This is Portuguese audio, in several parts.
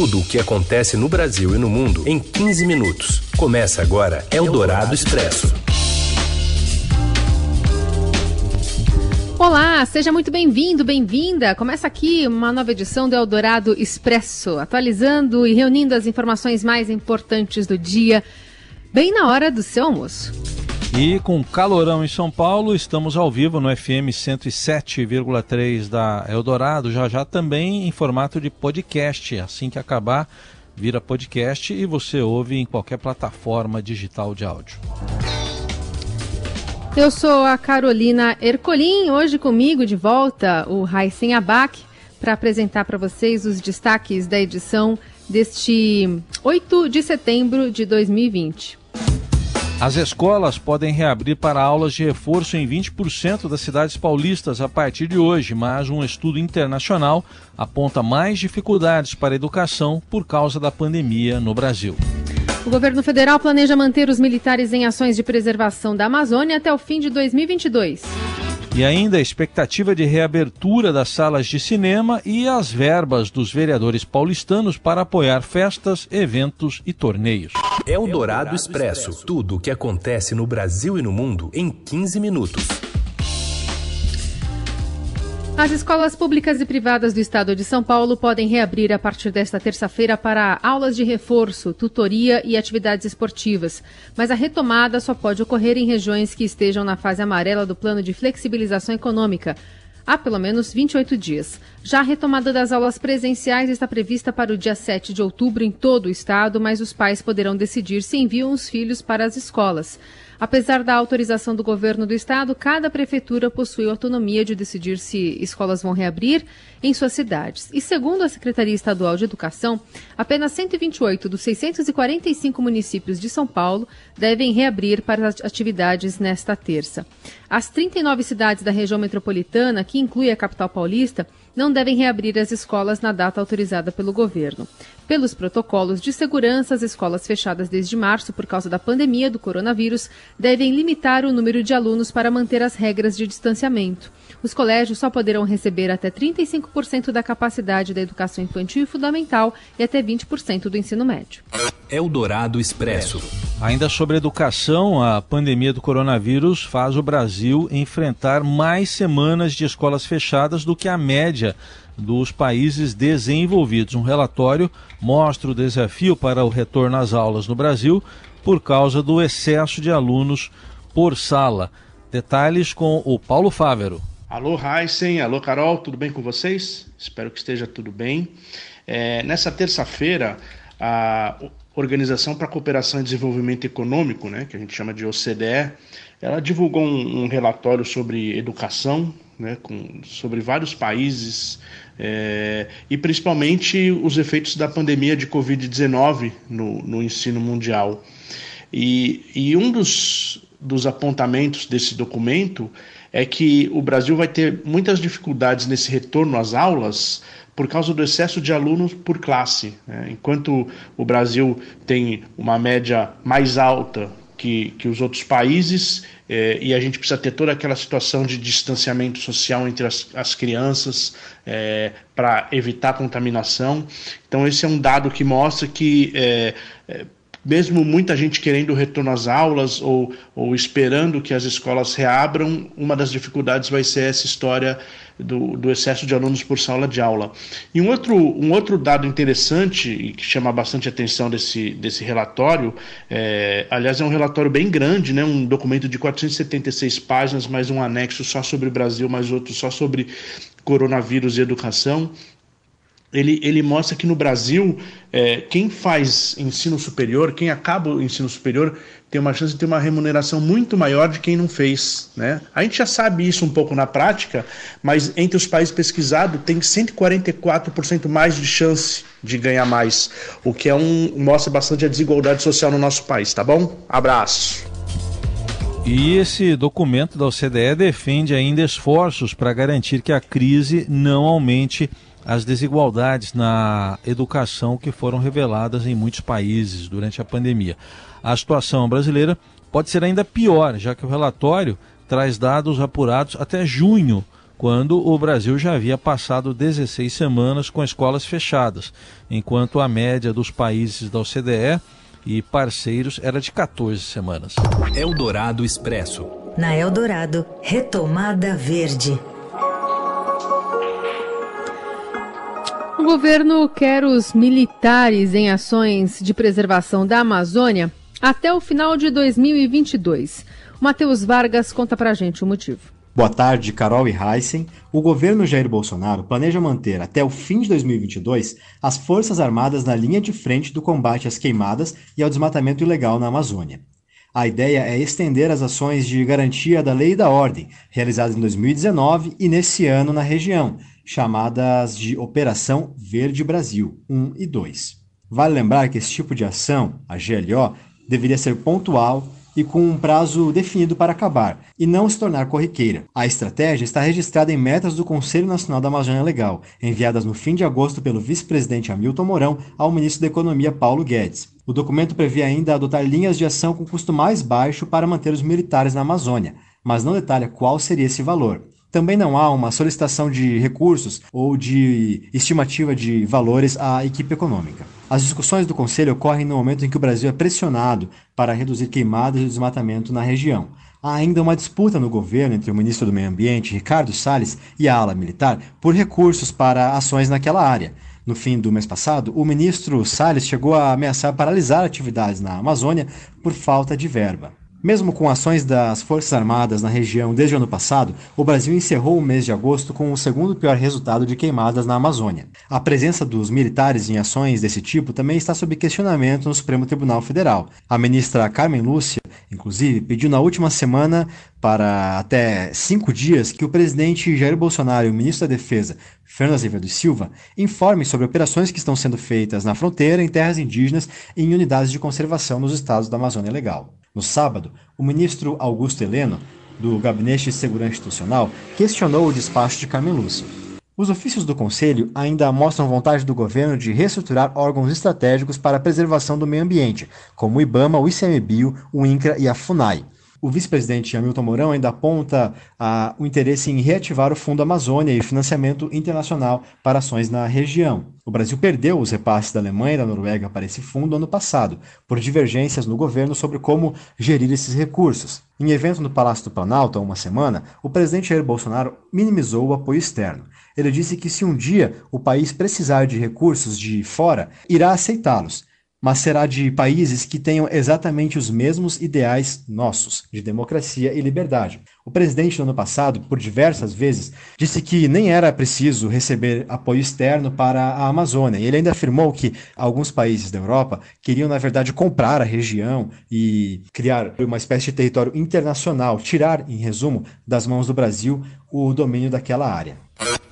Tudo o que acontece no Brasil e no mundo em 15 minutos. Começa agora Eldorado Expresso. Olá, seja muito bem-vindo, bem-vinda. Começa aqui uma nova edição do Eldorado Expresso, atualizando e reunindo as informações mais importantes do dia, bem na hora do seu almoço. E com calorão em São Paulo, estamos ao vivo no FM 107,3 da Eldorado, já já também em formato de podcast. Assim que acabar, vira podcast e você ouve em qualquer plataforma digital de áudio. Eu sou a Carolina Ercolim, hoje comigo de volta o Raíssen Abac para apresentar para vocês os destaques da edição deste 8 de setembro de 2020. As escolas podem reabrir para aulas de reforço em 20% das cidades paulistas a partir de hoje, mas um estudo internacional aponta mais dificuldades para a educação por causa da pandemia no Brasil. O governo federal planeja manter os militares em ações de preservação da Amazônia até o fim de 2022. E ainda a expectativa de reabertura das salas de cinema e as verbas dos vereadores paulistanos para apoiar festas, eventos e torneios. É o Dourado Expresso. Tudo o que acontece no Brasil e no mundo em 15 minutos. As escolas públicas e privadas do estado de São Paulo podem reabrir a partir desta terça-feira para aulas de reforço, tutoria e atividades esportivas. Mas a retomada só pode ocorrer em regiões que estejam na fase amarela do plano de flexibilização econômica há pelo menos 28 dias. Já a retomada das aulas presenciais está prevista para o dia 7 de outubro em todo o estado, mas os pais poderão decidir se enviam os filhos para as escolas. Apesar da autorização do governo do estado, cada prefeitura possui autonomia de decidir se escolas vão reabrir em suas cidades. E segundo a Secretaria Estadual de Educação, apenas 128 dos 645 municípios de São Paulo devem reabrir para as atividades nesta terça. As 39 cidades da região metropolitana, que inclui a capital paulista, não devem reabrir as escolas na data autorizada pelo governo. Pelos protocolos de segurança, as escolas fechadas desde março por causa da pandemia do coronavírus devem limitar o número de alunos para manter as regras de distanciamento. Os colégios só poderão receber até 35% da capacidade da educação infantil e fundamental e até 20% do ensino médio. Eldorado Expresso. Ainda sobre educação, a pandemia do coronavírus faz o Brasil enfrentar mais semanas de escolas fechadas do que a média dos países desenvolvidos. Um relatório mostra o desafio para o retorno às aulas no Brasil por causa do excesso de alunos por sala. Detalhes com o Paulo Fávero. Alô, Heisen, alô, Carol, tudo bem com vocês? Espero que esteja tudo bem. É, nessa terça-feira, a Organização para a Cooperação e Desenvolvimento Econômico, né, que a gente chama de OCDE, ela divulgou um, um relatório sobre educação, né, com, sobre vários países é, e principalmente os efeitos da pandemia de Covid-19 no, no, ensino mundial. E, e um dos, dos apontamentos desse documento é que o Brasil vai ter muitas dificuldades nesse retorno às aulas por causa do excesso de alunos por classe. Né? Enquanto o Brasil tem uma média mais alta que, que os outros países, eh, e a gente precisa ter toda aquela situação de distanciamento social entre as, as crianças eh, para evitar contaminação. Então, esse é um dado que mostra que. Eh, mesmo muita gente querendo o retorno às aulas ou, ou esperando que as escolas reabram, uma das dificuldades vai ser essa história do, do, excesso de alunos por sala de aula. E um outro, um outro dado interessante e que chama bastante atenção desse, desse relatório, é, aliás, é um relatório bem grande, né, um documento de 476 páginas, mais um anexo só sobre o Brasil, mais outro só sobre coronavírus e educação ele, ele mostra que no Brasil, é, quem faz ensino superior, quem acaba o ensino superior, tem uma chance de ter uma remuneração muito maior de quem não fez. Né? A gente já sabe isso um pouco na prática, mas entre os países pesquisados, tem 144% mais de chance de ganhar mais, o que é um, mostra bastante a desigualdade social no nosso país, tá bom? Abraço. E esse documento da OCDE defende ainda esforços para garantir que a crise não aumente as desigualdades na educação que foram reveladas em muitos países durante a pandemia. A situação brasileira pode ser ainda pior, já que o relatório traz dados apurados até junho, quando o Brasil já havia passado 16 semanas com escolas fechadas, enquanto a média dos países da OCDE e parceiros era de 14 semanas. Eldorado Expresso. Na Eldorado, retomada verde. Governo quer os militares em ações de preservação da Amazônia até o final de 2022. Matheus Vargas conta pra gente o motivo. Boa tarde, Carol e Heisen. O governo Jair Bolsonaro planeja manter até o fim de 2022 as Forças Armadas na linha de frente do combate às queimadas e ao desmatamento ilegal na Amazônia. A ideia é estender as ações de garantia da lei e da ordem, realizadas em 2019 e nesse ano na região, chamadas de Operação Verde Brasil 1 e 2. Vale lembrar que esse tipo de ação, a GLO, deveria ser pontual e com um prazo definido para acabar, e não se tornar corriqueira. A estratégia está registrada em metas do Conselho Nacional da Amazônia Legal, enviadas no fim de agosto pelo vice-presidente Hamilton Mourão ao ministro da Economia Paulo Guedes. O documento prevê ainda adotar linhas de ação com custo mais baixo para manter os militares na Amazônia, mas não detalha qual seria esse valor. Também não há uma solicitação de recursos ou de estimativa de valores à equipe econômica. As discussões do Conselho ocorrem no momento em que o Brasil é pressionado para reduzir queimadas e desmatamento na região. Há ainda uma disputa no governo entre o ministro do Meio Ambiente, Ricardo Salles, e a ala militar por recursos para ações naquela área. No fim do mês passado, o ministro Salles chegou a ameaçar paralisar atividades na Amazônia por falta de verba. Mesmo com ações das Forças Armadas na região desde o ano passado, o Brasil encerrou o mês de agosto com o segundo pior resultado de queimadas na Amazônia. A presença dos militares em ações desse tipo também está sob questionamento no Supremo Tribunal Federal. A ministra Carmen Lúcia, inclusive, pediu na última semana para até cinco dias que o presidente Jair Bolsonaro e o ministro da Defesa, Fernando Azevedo Silva, informem sobre operações que estão sendo feitas na fronteira, em terras indígenas e em unidades de conservação nos estados da Amazônia Legal. No sábado, o ministro Augusto Heleno, do Gabinete de Segurança Institucional, questionou o despacho de Carmen Lúcia. Os ofícios do Conselho ainda mostram vontade do governo de reestruturar órgãos estratégicos para a preservação do meio ambiente, como o IBAMA, o ICMBio, o INCRA e a FUNAI. O vice-presidente Hamilton Mourão ainda aponta ah, o interesse em reativar o Fundo Amazônia e financiamento internacional para ações na região. O Brasil perdeu os repasses da Alemanha e da Noruega para esse fundo ano passado, por divergências no governo sobre como gerir esses recursos. Em evento no Palácio do Planalto há uma semana, o presidente Jair Bolsonaro minimizou o apoio externo. Ele disse que se um dia o país precisar de recursos de fora, irá aceitá-los, mas será de países que tenham exatamente os mesmos ideais nossos, de democracia e liberdade. O presidente, no ano passado, por diversas vezes, disse que nem era preciso receber apoio externo para a Amazônia. E ele ainda afirmou que alguns países da Europa queriam, na verdade, comprar a região e criar uma espécie de território internacional, tirar, em resumo, das mãos do Brasil o domínio daquela área.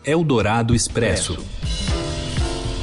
Eldorado Expresso.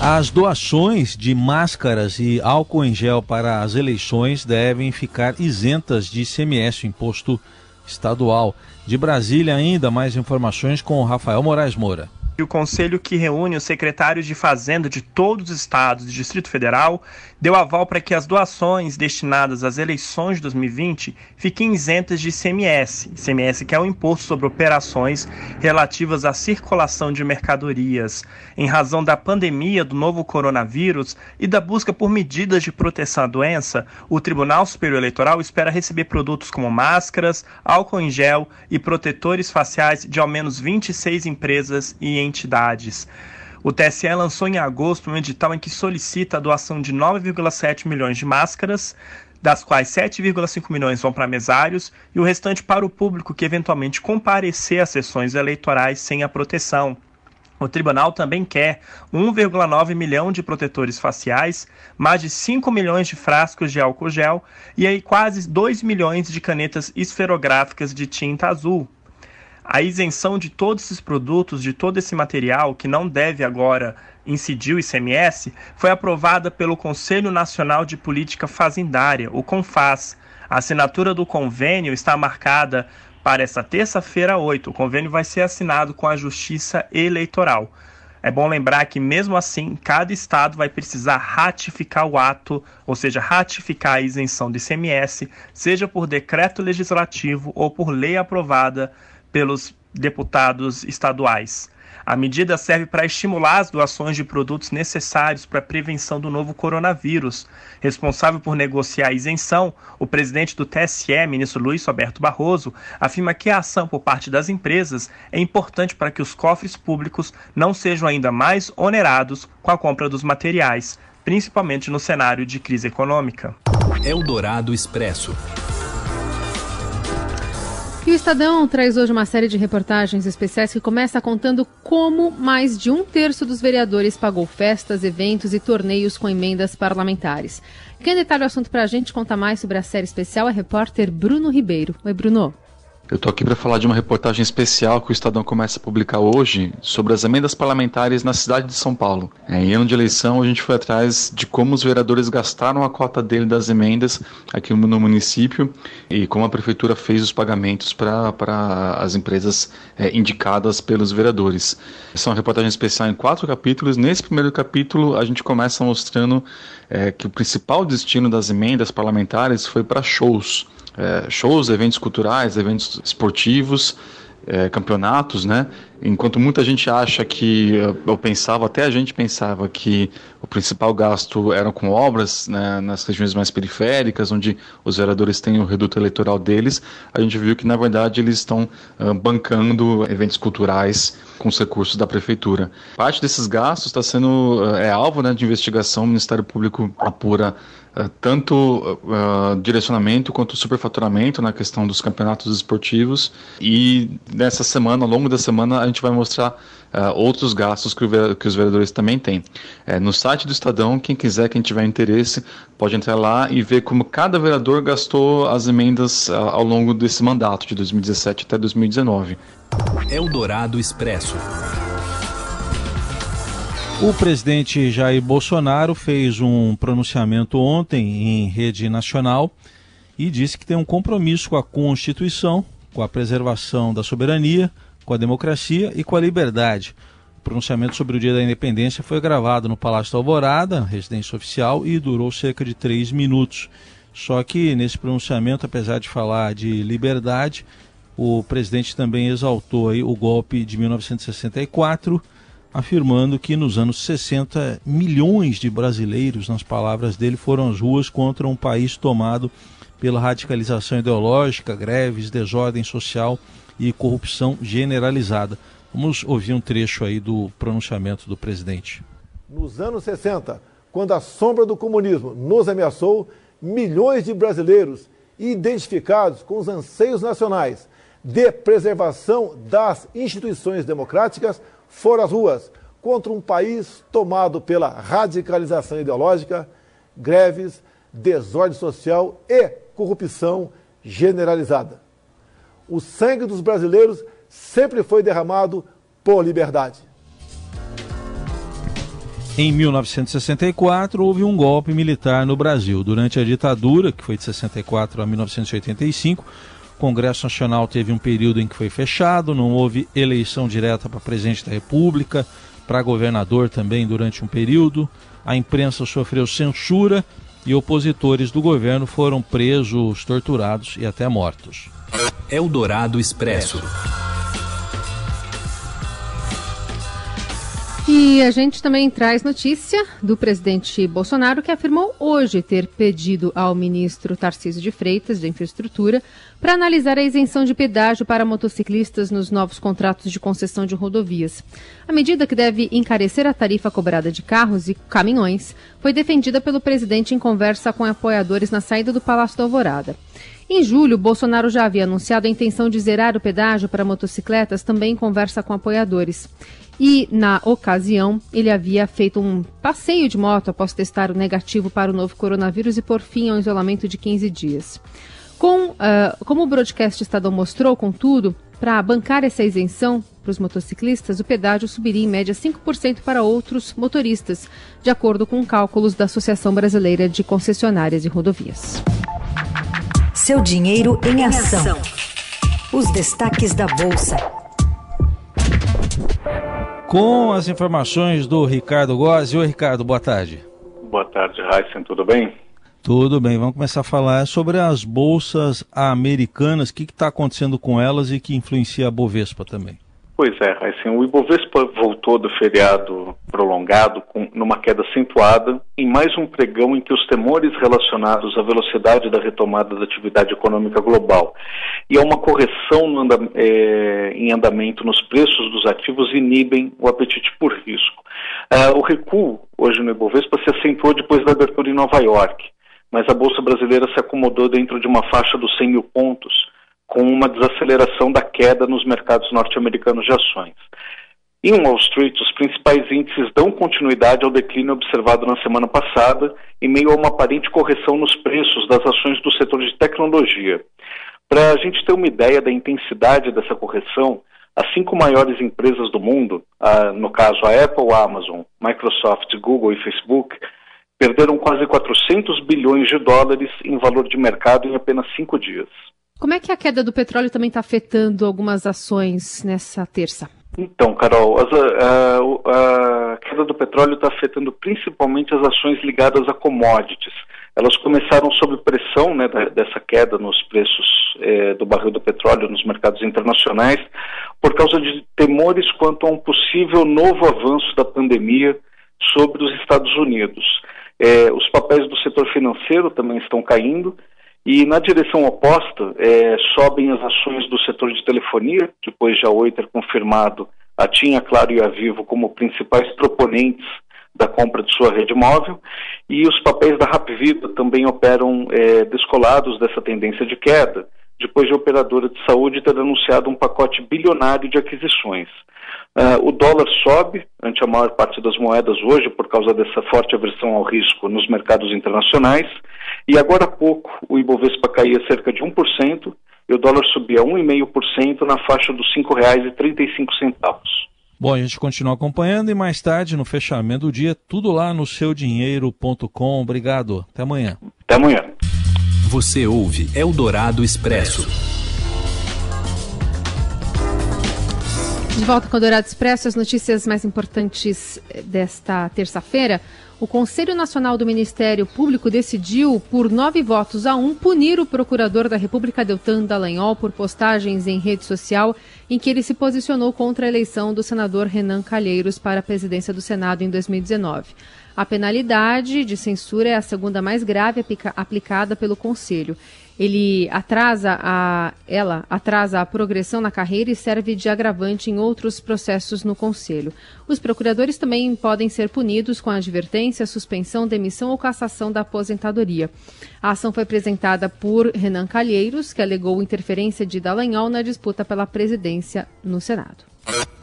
As doações de máscaras e álcool em gel para as eleições devem ficar isentas de ICMS, imposto estadual. De Brasília, ainda mais informações com Rafael Moraes Moura o conselho que reúne os secretários de Fazenda de todos os estados do Distrito Federal deu aval para que as doações destinadas às eleições de 2020 fiquem isentas de ICMS. ICMS que é o imposto sobre operações relativas à circulação de mercadorias. Em razão da pandemia do novo coronavírus e da busca por medidas de proteção à doença, o Tribunal Superior Eleitoral espera receber produtos como máscaras, álcool em gel e protetores faciais de ao menos 26 empresas e entidades. O TSE lançou em agosto um edital em que solicita a doação de 9,7 milhões de máscaras, das quais 7,5 milhões vão para mesários e o restante para o público que eventualmente comparecer às sessões eleitorais sem a proteção. O tribunal também quer 1,9 milhão de protetores faciais, mais de 5 milhões de frascos de álcool gel e aí quase 2 milhões de canetas esferográficas de tinta azul, a isenção de todos esses produtos, de todo esse material que não deve agora incidir o ICMS, foi aprovada pelo Conselho Nacional de Política Fazendária, o CONFAS. A assinatura do convênio está marcada para esta terça-feira, 8. O convênio vai ser assinado com a Justiça Eleitoral. É bom lembrar que, mesmo assim, cada estado vai precisar ratificar o ato, ou seja, ratificar a isenção do ICMS, seja por decreto legislativo ou por lei aprovada pelos deputados estaduais. A medida serve para estimular as doações de produtos necessários para a prevenção do novo coronavírus. Responsável por negociar a isenção, o presidente do TSE, ministro Luiz Roberto Barroso, afirma que a ação por parte das empresas é importante para que os cofres públicos não sejam ainda mais onerados com a compra dos materiais, principalmente no cenário de crise econômica. Eldorado Expresso. O Estadão traz hoje uma série de reportagens especiais que começa contando como mais de um terço dos vereadores pagou festas, eventos e torneios com emendas parlamentares. Quem detalha o assunto para a gente conta mais sobre a série especial é repórter Bruno Ribeiro. Oi, Bruno. Eu estou aqui para falar de uma reportagem especial que o Estadão começa a publicar hoje sobre as emendas parlamentares na cidade de São Paulo. É, em ano de eleição, a gente foi atrás de como os vereadores gastaram a cota dele das emendas aqui no município e como a prefeitura fez os pagamentos para as empresas é, indicadas pelos vereadores. Essa é uma reportagem especial em quatro capítulos. Nesse primeiro capítulo, a gente começa mostrando é, que o principal destino das emendas parlamentares foi para shows é, shows, eventos culturais, eventos esportivos, é, campeonatos, né? Enquanto muita gente acha que, eu pensava, até a gente pensava que o principal gasto era com obras né, nas regiões mais periféricas, onde os vereadores têm o reduto eleitoral deles, a gente viu que, na verdade, eles estão uh, bancando eventos culturais com os recursos da prefeitura. Parte desses gastos está sendo, uh, é alvo né, de investigação, o Ministério Público apura uh, tanto direcionamento quanto superfaturamento na questão dos campeonatos esportivos e nessa semana, ao longo da semana, a gente vai mostrar outros gastos que, o, que, os vereadores também têm. É, no site do Estadão, quem quiser, quem tiver interesse, pode entrar lá e ver como cada vereador gastou as emendas ao longo desse mandato, de 2017 até 2019. Eldorado Expresso. O presidente Jair Bolsonaro fez um pronunciamento ontem em rede nacional e disse que tem um compromisso com a Constituição, com a preservação da soberania, com a democracia e com a liberdade. O pronunciamento sobre o Dia da Independência foi gravado no Palácio da Alvorada, residência oficial, e durou cerca de três minutos. Só que nesse pronunciamento, apesar de falar de liberdade, o presidente também exaltou aí o golpe de 1964, afirmando que nos anos 60 milhões de brasileiros, nas palavras dele, foram às ruas contra um país tomado pela radicalização ideológica, greves, desordem social e corrupção generalizada. Vamos ouvir um trecho aí do pronunciamento do presidente. Nos anos 60, quando a sombra do comunismo nos ameaçou, milhões de brasileiros identificados com os anseios nacionais de preservação das instituições democráticas foram às ruas contra um país tomado pela radicalização ideológica, greves, desordem social e corrupção generalizada o sangue dos brasileiros sempre foi derramado por liberdade. Em 1964, houve um golpe militar no Brasil. Durante a ditadura, que foi de 64 a 1985, o Congresso Nacional teve um período em que foi fechado, não houve eleição direta para presidente da República, para governador também durante um período. A imprensa sofreu censura e opositores do governo foram presos, torturados e até mortos. Eldorado Expresso. E a gente também traz notícia do presidente Bolsonaro, que afirmou hoje ter pedido ao ministro Tarcísio de Freitas, de Infraestrutura, para analisar a isenção de pedágio para motociclistas nos novos contratos de concessão de rodovias. A medida que deve encarecer a tarifa cobrada de carros e caminhões foi defendida pelo presidente em conversa com apoiadores na saída do Palácio da Alvorada. Em julho, Bolsonaro já havia anunciado a intenção de zerar o pedágio para motocicletas, também em conversa com apoiadores. E, na ocasião, ele havia feito um passeio de moto após testar o negativo para o novo coronavírus e por fim ao isolamento de 15 dias. Com, uh, como o broadcast Estadão mostrou, contudo, para bancar essa isenção para os motociclistas, o pedágio subiria em média 5% para outros motoristas, de acordo com cálculos da Associação Brasileira de Concessionárias de Rodovias. Seu dinheiro em ação. Os destaques da Bolsa. Com as informações do Ricardo Gozzi. Oi, Ricardo, boa tarde. Boa tarde, Heisen, tudo bem? Tudo bem, vamos começar a falar sobre as bolsas americanas, o que está acontecendo com elas e que influencia a Bovespa também. Pois é, assim, o Ibovespa voltou do feriado prolongado com, numa queda acentuada em mais um pregão em que os temores relacionados à velocidade da retomada da atividade econômica global e a uma correção é, em andamento nos preços dos ativos inibem o apetite por risco. Uh, o recuo hoje no Ibovespa se acentuou depois da abertura em Nova York, mas a Bolsa Brasileira se acomodou dentro de uma faixa dos 100 mil pontos, com uma desaceleração da queda nos mercados norte-americanos de ações. Em Wall Street, os principais índices dão continuidade ao declínio observado na semana passada, em meio a uma aparente correção nos preços das ações do setor de tecnologia. Para a gente ter uma ideia da intensidade dessa correção, as cinco maiores empresas do mundo, no caso a Apple, a Amazon, Microsoft, Google e Facebook, perderam quase 400 bilhões de dólares em valor de mercado em apenas cinco dias. Como é que a queda do petróleo também está afetando algumas ações nessa terça? Então, Carol, as, a, a, queda do petróleo está afetando principalmente as ações ligadas a commodities. Elas começaram sob pressão né, da, dessa queda nos preços é, do barril do petróleo nos mercados internacionais, por causa de temores quanto a um possível novo avanço da pandemia sobre os Estados Unidos. É, os papéis do setor financeiro também estão caindo e na direção oposta, é, sobem as ações do setor de telefonia, depois de a Oi ter confirmado a TIM, a Claro e a Vivo como principais proponentes da compra de sua rede móvel, e os papéis da Rapvida também operam é, descolados dessa tendência de queda, depois de a operadora de saúde ter anunciado um pacote bilionário de aquisições. Uh, o dólar sobe ante a maior parte das moedas hoje por causa dessa forte aversão ao risco nos mercados internacionais. E agora há pouco o Ibovespa caía cerca de 1% e o dólar subia 1,5% na faixa dos R$ 5,35. Bom, a gente continua acompanhando e mais tarde, no fechamento do dia, tudo lá no seudinheiro.com. Obrigado. Até amanhã. Até amanhã. Você ouve Eldorado Expresso. De volta com o Dourado Expresso, as notícias mais importantes eh, desta terça-feira. O Conselho Nacional do Ministério Público decidiu, por nove votos a um, punir o procurador da República Deltan Dallagnol por postagens em rede social em que ele se posicionou contra a eleição do senador Renan Calheiros para a presidência do Senado em 2019. A penalidade de censura é a segunda mais grave aplicada pelo Conselho. Ele atrasa a ela atrasa a progressão na carreira e serve de agravante em outros processos no conselho. Os procuradores também podem ser punidos com advertência, suspensão, demissão ou cassação da aposentadoria. A ação foi apresentada por Renan Calheiros, que alegou interferência de Dallagnol na disputa pela presidência no Senado.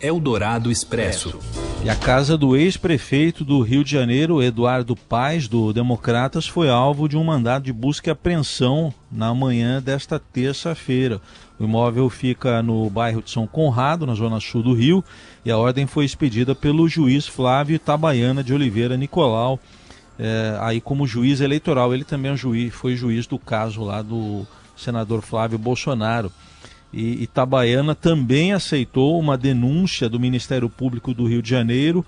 Eldorado Expresso. E a casa do ex-prefeito do Rio de Janeiro, Eduardo Paes, do Democratas, foi alvo de um mandado de busca e apreensão na manhã desta terça-feira. O imóvel fica no bairro de São Conrado, na zona sul do Rio, e a ordem foi expedida pelo juiz Flávio Itabaiana de Oliveira Nicolau, é, aí como juiz eleitoral. Ele também é um juiz, foi juiz do caso lá do senador Flávio Bolsonaro. E Itabaiana também aceitou uma denúncia do Ministério Público do Rio de Janeiro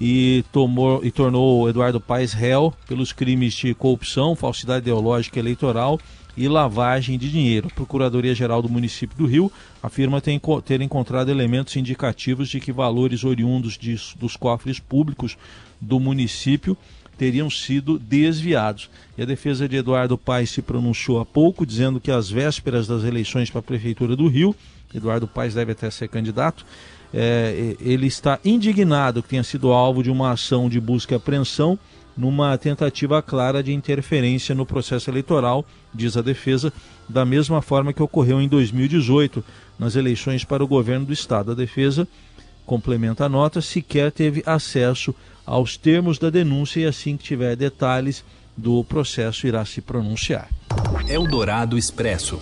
e, tomou, e tornou Eduardo Paes réu pelos crimes de corrupção, falsidade ideológica eleitoral e lavagem de dinheiro. A Procuradoria-Geral do município do Rio afirma ter, encontrado elementos indicativos de que valores oriundos de, dos cofres públicos do município teriam sido desviados. E a defesa de Eduardo Paes se pronunciou há pouco, dizendo que às vésperas das eleições para a Prefeitura do Rio, Eduardo Paes deve até ser candidato, é, ele está indignado que tenha sido alvo de uma ação de busca e apreensão numa tentativa clara de interferência no processo eleitoral, diz a defesa, da mesma forma que ocorreu em 2018 nas eleições para o governo do estado. A defesa complementa a nota, sequer teve acesso aos termos da denúncia e assim que tiver detalhes do processo irá se pronunciar. Eldorado Expresso.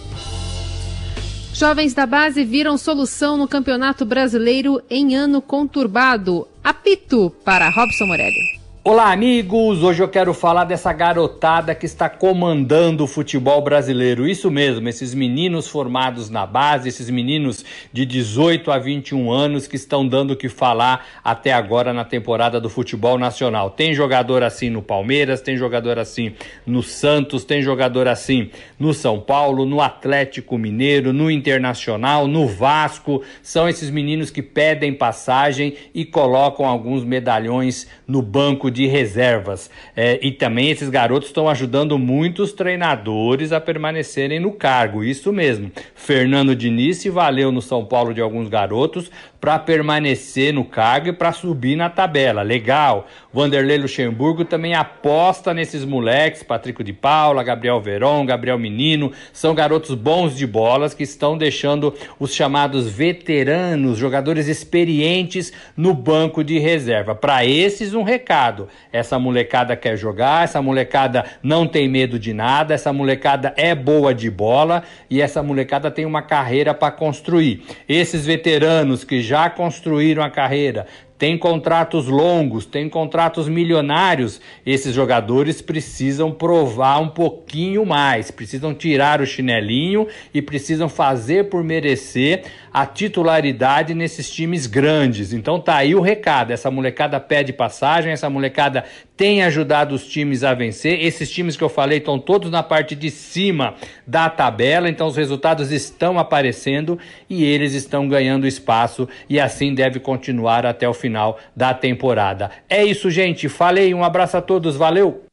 Jovens da base viram solução no Campeonato Brasileiro em ano conturbado. Apito para Robson Morelli. Olá, amigos! Hoje eu quero falar dessa garotada que está comandando o futebol brasileiro. Isso mesmo, esses meninos formados na base, esses meninos de 18 a 21 anos que estão dando o que falar até agora na temporada do futebol nacional. Tem jogador assim no Palmeiras, tem jogador assim no Santos, tem jogador assim no São Paulo, no Atlético Mineiro, no Internacional, no Vasco. São esses meninos que pedem passagem e colocam alguns medalhões no banco de de reservas. É, e também esses garotos estão ajudando muitos treinadores a permanecerem no cargo. Isso mesmo. Fernando Diniz se valeu no São Paulo de alguns garotos para permanecer no cargo e para subir na tabela. Legal. Vanderlei Luxemburgo também aposta nesses moleques, Patrick de Paula, Gabriel Veron, Gabriel Menino, são garotos bons de bolas que estão deixando os chamados veteranos, jogadores experientes no banco de reserva. Para esses um recado. Essa molecada quer jogar, essa molecada não tem medo de nada, essa molecada é boa de bola e essa molecada tem uma carreira para construir. Esses veteranos que já construíram a carreira, tem contratos longos, tem contratos milionários. Esses jogadores precisam provar um pouquinho mais, precisam tirar o chinelinho e precisam fazer por merecer a titularidade nesses times grandes. Então tá aí o recado. Essa molecada pede passagem, essa molecada tem ajudado os times a vencer. Esses times que eu falei estão todos na parte de cima da tabela, então os resultados estão aparecendo e eles estão ganhando espaço e assim deve continuar até o final da temporada. É isso, gente. Falei, um abraço a todos, valeu.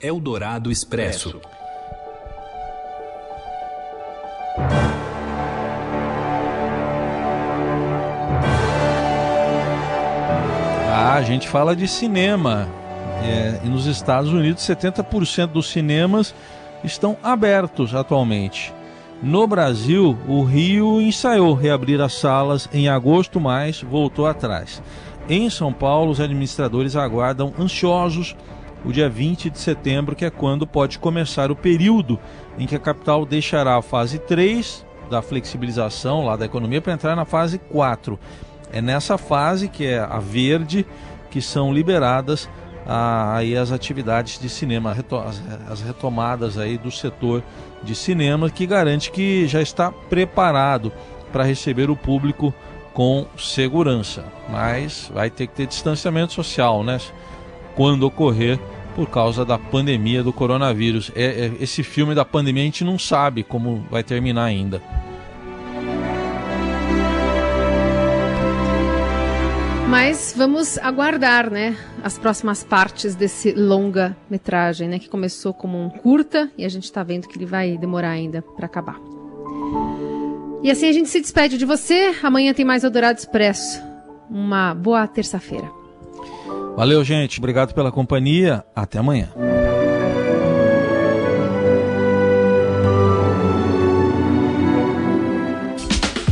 Eldorado Expresso. Ah, a gente fala de cinema. É, e nos Estados Unidos, 70% dos cinemas estão abertos atualmente. No Brasil, o Rio ensaiou reabrir as salas em agosto, mas voltou atrás. Em São Paulo, os administradores aguardam ansiosos o dia 20 de setembro, que é quando pode começar o período em que a capital deixará a fase 3 da flexibilização lá da economia para entrar na fase 4. É nessa fase, que é a verde, que são liberadas aí as atividades de cinema, as retomadas aí do setor de cinema, que garante que já está preparado para receber o público com segurança. Mas vai ter que ter distanciamento social, né? Quando ocorrer por causa da pandemia do coronavírus. É, é, esse filme da pandemia a gente não sabe como vai terminar ainda. Mas vamos aguardar, né, as próximas partes desse longa metragem, né, que começou como um curta e a gente está vendo que ele vai demorar ainda para acabar. E assim a gente se despede de você. Amanhã tem mais Eldorado Expresso. Uma boa terça-feira. Valeu, gente. Obrigado pela companhia. Até amanhã.